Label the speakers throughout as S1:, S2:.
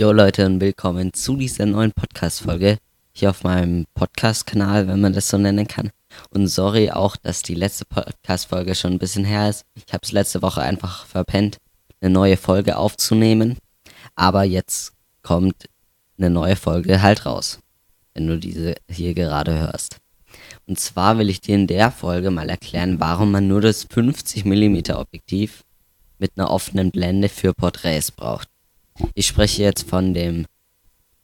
S1: Jo Leute und willkommen zu dieser neuen Podcast-Folge hier auf meinem Podcast-Kanal, wenn man das so nennen kann. Und sorry auch, dass die letzte Podcast-Folge schon ein bisschen her ist. Ich habe es letzte Woche einfach verpennt, eine neue Folge aufzunehmen. Aber jetzt kommt eine neue Folge halt raus, wenn du diese hier gerade hörst. Und zwar will ich dir in der Folge mal erklären, warum man nur das 50mm Objektiv mit einer offenen Blende für Porträts braucht. Ich spreche jetzt von dem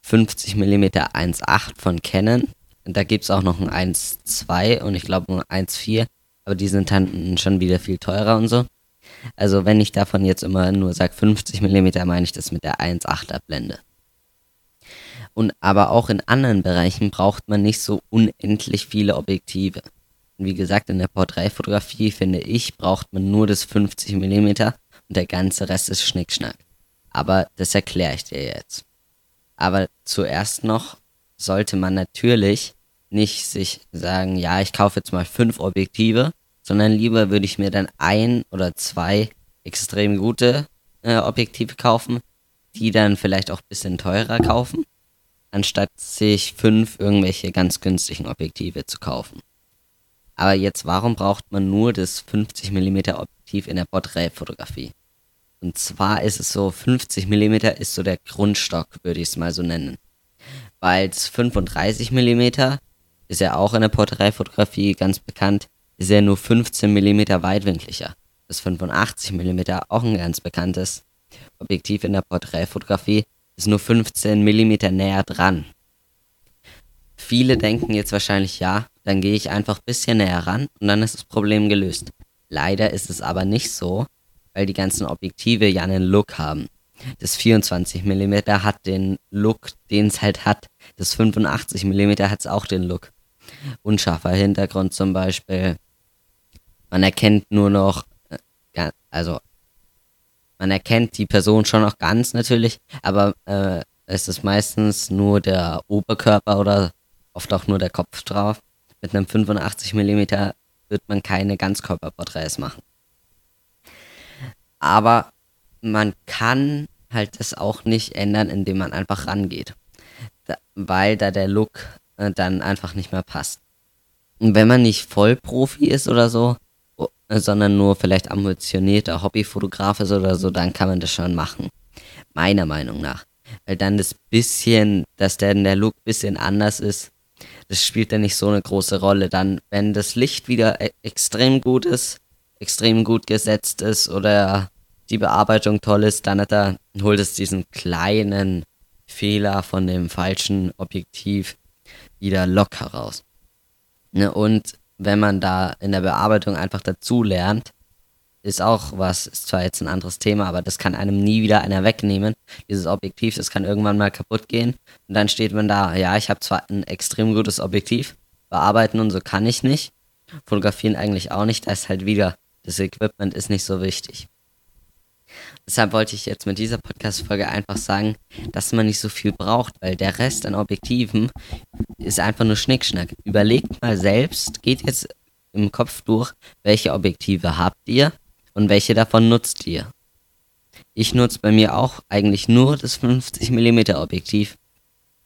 S1: 50mm 1.8 von Canon. Da gibt es auch noch ein 1.2 und ich glaube ein 1.4, aber die sind dann schon wieder viel teurer und so. Also wenn ich davon jetzt immer nur sage 50mm, meine ich das mit der 1.8er Blende. Und aber auch in anderen Bereichen braucht man nicht so unendlich viele Objektive. Und wie gesagt, in der Porträtfotografie finde ich, braucht man nur das 50mm und der ganze Rest ist Schnickschnack. Aber das erkläre ich dir jetzt. Aber zuerst noch sollte man natürlich nicht sich sagen, ja, ich kaufe jetzt mal fünf Objektive, sondern lieber würde ich mir dann ein oder zwei extrem gute äh, Objektive kaufen, die dann vielleicht auch ein bisschen teurer kaufen, anstatt sich fünf irgendwelche ganz günstigen Objektive zu kaufen. Aber jetzt, warum braucht man nur das 50mm Objektiv in der Porträtfotografie? Und zwar ist es so, 50 mm ist so der Grundstock, würde ich es mal so nennen. Weil das 35 mm ist ja auch in der Porträtfotografie ganz bekannt, ist ja nur 15 mm weitwinklicher. Das 85 mm, auch ein ganz bekanntes Objektiv in der Porträtfotografie, ist nur 15 mm näher dran. Viele denken jetzt wahrscheinlich, ja, dann gehe ich einfach ein bisschen näher ran und dann ist das Problem gelöst. Leider ist es aber nicht so, weil die ganzen Objektive ja einen Look haben. Das 24 mm hat den Look, den es halt hat. Das 85 mm hat es auch den Look. Unscharfer Hintergrund zum Beispiel. Man erkennt nur noch, äh, also man erkennt die Person schon noch ganz natürlich, aber äh, es ist meistens nur der Oberkörper oder oft auch nur der Kopf drauf. Mit einem 85 mm wird man keine Ganzkörperporträts machen aber man kann halt das auch nicht ändern, indem man einfach rangeht, da, weil da der Look äh, dann einfach nicht mehr passt. Und wenn man nicht Vollprofi ist oder so, sondern nur vielleicht ambitionierter Hobbyfotograf ist oder so, dann kann man das schon machen. Meiner Meinung nach. Weil dann das bisschen, dass dann der Look bisschen anders ist, das spielt dann nicht so eine große Rolle. Dann, wenn das Licht wieder e extrem gut ist, extrem gut gesetzt ist oder die Bearbeitung toll ist, dann hat er, holt es diesen kleinen Fehler von dem falschen Objektiv wieder locker raus. Ne, und wenn man da in der Bearbeitung einfach dazu lernt, ist auch was, ist zwar jetzt ein anderes Thema, aber das kann einem nie wieder einer wegnehmen. Dieses Objektiv, das kann irgendwann mal kaputt gehen. Und dann steht man da, ja, ich habe zwar ein extrem gutes Objektiv, bearbeiten und so kann ich nicht. Fotografieren eigentlich auch nicht, da ist halt wieder, das Equipment ist nicht so wichtig. Deshalb wollte ich jetzt mit dieser Podcast-Folge einfach sagen, dass man nicht so viel braucht, weil der Rest an Objektiven ist einfach nur Schnickschnack. Überlegt mal selbst, geht jetzt im Kopf durch, welche Objektive habt ihr und welche davon nutzt ihr. Ich nutze bei mir auch eigentlich nur das 50mm Objektiv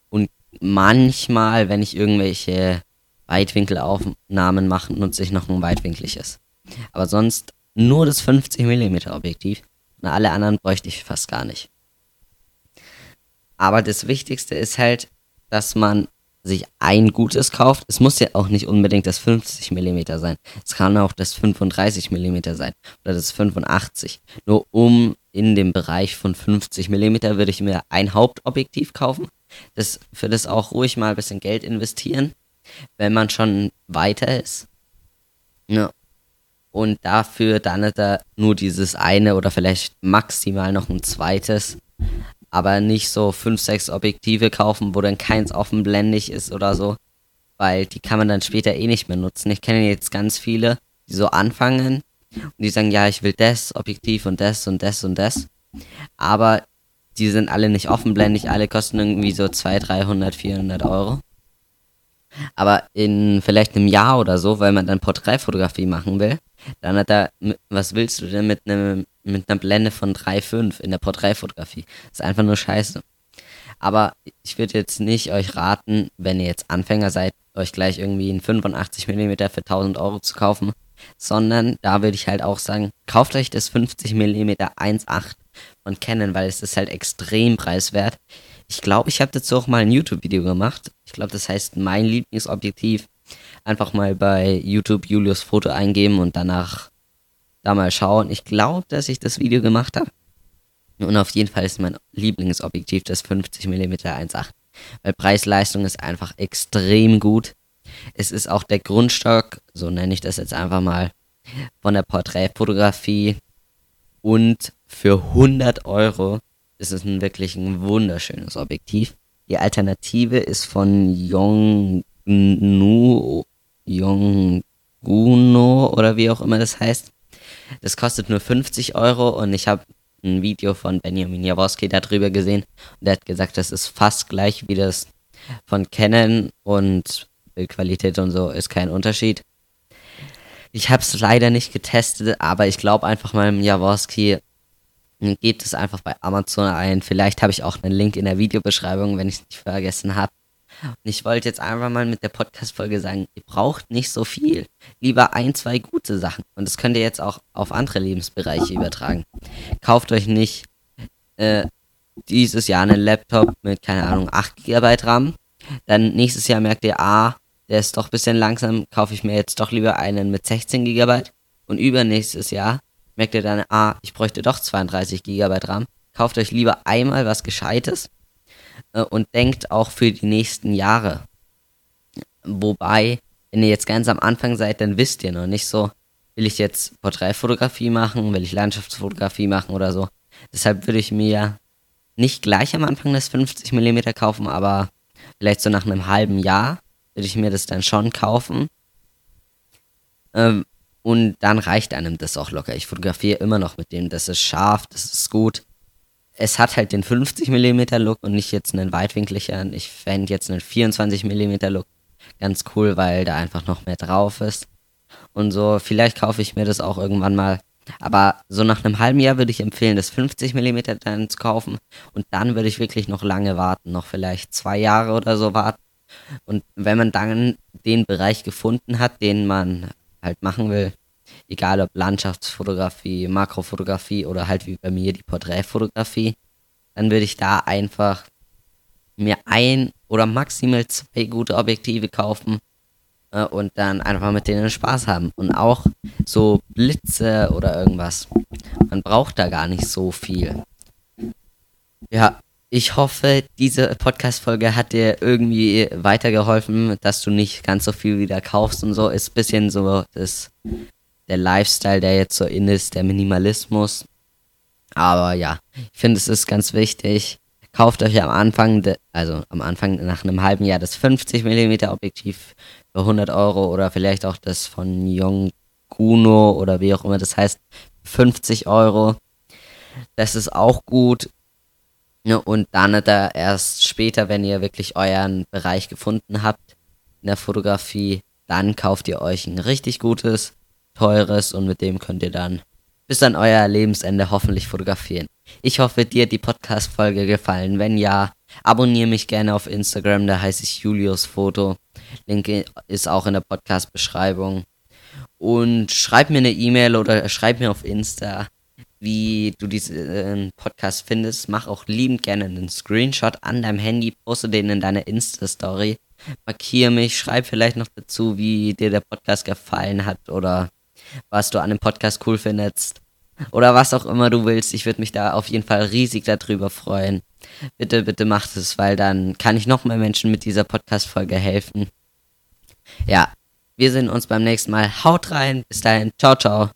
S1: und manchmal, wenn ich irgendwelche Weitwinkelaufnahmen mache, nutze ich noch ein weitwinkliges. Aber sonst nur das 50mm Objektiv und alle anderen bräuchte ich fast gar nicht. Aber das Wichtigste ist halt, dass man sich ein gutes kauft. Es muss ja auch nicht unbedingt das 50 mm sein. Es kann auch das 35 mm sein oder das 85. Nur um in dem Bereich von 50 mm würde ich mir ein Hauptobjektiv kaufen. Das, für das auch ruhig mal ein bisschen Geld investieren, wenn man schon weiter ist. Ja, und dafür dann hat er nur dieses eine oder vielleicht maximal noch ein zweites, aber nicht so fünf, sechs Objektive kaufen, wo dann keins offenblendig ist oder so, weil die kann man dann später eh nicht mehr nutzen. Ich kenne jetzt ganz viele, die so anfangen und die sagen, ja, ich will das Objektiv und das und das und das, aber die sind alle nicht offenblendig, alle kosten irgendwie so 200, 300, 400 Euro. Aber in vielleicht einem Jahr oder so, weil man dann Porträtfotografie machen will, dann hat er, was willst du denn mit, einem, mit einer Blende von 3,5 in der Porträtfotografie? Das ist einfach nur scheiße. Aber ich würde jetzt nicht euch raten, wenn ihr jetzt Anfänger seid, euch gleich irgendwie einen 85 mm für 1000 Euro zu kaufen, sondern da würde ich halt auch sagen, kauft euch das 50 mm 1.8 von Canon, weil es ist halt extrem preiswert. Ich glaube, ich habe dazu auch mal ein YouTube-Video gemacht. Ich glaube, das heißt mein Lieblingsobjektiv. Einfach mal bei YouTube Julius Foto eingeben und danach da mal schauen. Ich glaube, dass ich das Video gemacht habe. Und auf jeden Fall ist mein Lieblingsobjektiv das 50 mm 1.8. Weil Preis-Leistung ist einfach extrem gut. Es ist auch der Grundstock, so nenne ich das jetzt einfach mal, von der Porträtfotografie. Und für 100 Euro ist es ein wirklich ein wunderschönes Objektiv. Die Alternative ist von Yongnu, Yongguno oder wie auch immer das heißt. Das kostet nur 50 Euro und ich habe ein Video von Benjamin Jaworski darüber gesehen und der hat gesagt, das ist fast gleich wie das von Canon und Bildqualität und so ist kein Unterschied. Ich habe es leider nicht getestet, aber ich glaube einfach mal Jaworski geht es einfach bei Amazon ein. Vielleicht habe ich auch einen Link in der Videobeschreibung, wenn ich es nicht vergessen habe. Und ich wollte jetzt einfach mal mit der Podcast-Folge sagen, ihr braucht nicht so viel. Lieber ein, zwei gute Sachen. Und das könnt ihr jetzt auch auf andere Lebensbereiche übertragen. Kauft euch nicht äh, dieses Jahr einen Laptop mit, keine Ahnung, 8 GB RAM. Dann nächstes Jahr merkt ihr, ah, der ist doch ein bisschen langsam, kaufe ich mir jetzt doch lieber einen mit 16 GB. Und übernächstes Jahr merkt ihr dann, ah, ich bräuchte doch 32 GB RAM. Kauft euch lieber einmal was Gescheites äh, und denkt auch für die nächsten Jahre. Wobei, wenn ihr jetzt ganz am Anfang seid, dann wisst ihr noch nicht so, will ich jetzt Porträtfotografie machen, will ich Landschaftsfotografie machen oder so. Deshalb würde ich mir nicht gleich am Anfang das 50 mm kaufen, aber vielleicht so nach einem halben Jahr würde ich mir das dann schon kaufen. Ähm, und dann reicht einem das auch locker. Ich fotografiere immer noch mit dem, das ist scharf, das ist gut es hat halt den 50 mm Look und nicht jetzt einen weitwinkligen. Ich fände jetzt einen 24 mm Look ganz cool, weil da einfach noch mehr drauf ist. Und so, vielleicht kaufe ich mir das auch irgendwann mal. Aber so nach einem halben Jahr würde ich empfehlen, das 50 mm dann zu kaufen. Und dann würde ich wirklich noch lange warten, noch vielleicht zwei Jahre oder so warten. Und wenn man dann den Bereich gefunden hat, den man halt machen will, egal ob Landschaftsfotografie, Makrofotografie oder halt wie bei mir die Porträtfotografie, dann würde ich da einfach mir ein oder maximal zwei gute Objektive kaufen äh, und dann einfach mit denen Spaß haben. Und auch so Blitze oder irgendwas. Man braucht da gar nicht so viel. Ja, ich hoffe, diese Podcast-Folge hat dir irgendwie weitergeholfen, dass du nicht ganz so viel wieder kaufst und so. Ist ein bisschen so das der Lifestyle, der jetzt so in ist, der Minimalismus. Aber ja, ich finde, es ist ganz wichtig. Kauft euch am Anfang, also am Anfang nach einem halben Jahr das 50 mm Objektiv für 100 Euro oder vielleicht auch das von Yongguno oder wie auch immer das heißt, 50 Euro. Das ist auch gut. Ja, und dann da erst später, wenn ihr wirklich euren Bereich gefunden habt in der Fotografie, dann kauft ihr euch ein richtig gutes teures und mit dem könnt ihr dann bis an euer Lebensende hoffentlich fotografieren. Ich hoffe, dir hat die Podcast-Folge gefallen. Wenn ja, abonniere mich gerne auf Instagram, da heiße ich Julius Foto. Link ist auch in der Podcast-Beschreibung. Und schreib mir eine E-Mail oder schreib mir auf Insta, wie du diesen Podcast findest. Mach auch liebend gerne einen Screenshot an deinem Handy, poste den in deine Insta-Story. Markiere mich, schreib vielleicht noch dazu, wie dir der Podcast gefallen hat oder was du an dem Podcast cool findest oder was auch immer du willst. Ich würde mich da auf jeden Fall riesig darüber freuen. Bitte, bitte macht es, weil dann kann ich noch mehr Menschen mit dieser Podcast-Folge helfen. Ja, wir sehen uns beim nächsten Mal. Haut rein. Bis dahin. Ciao, ciao.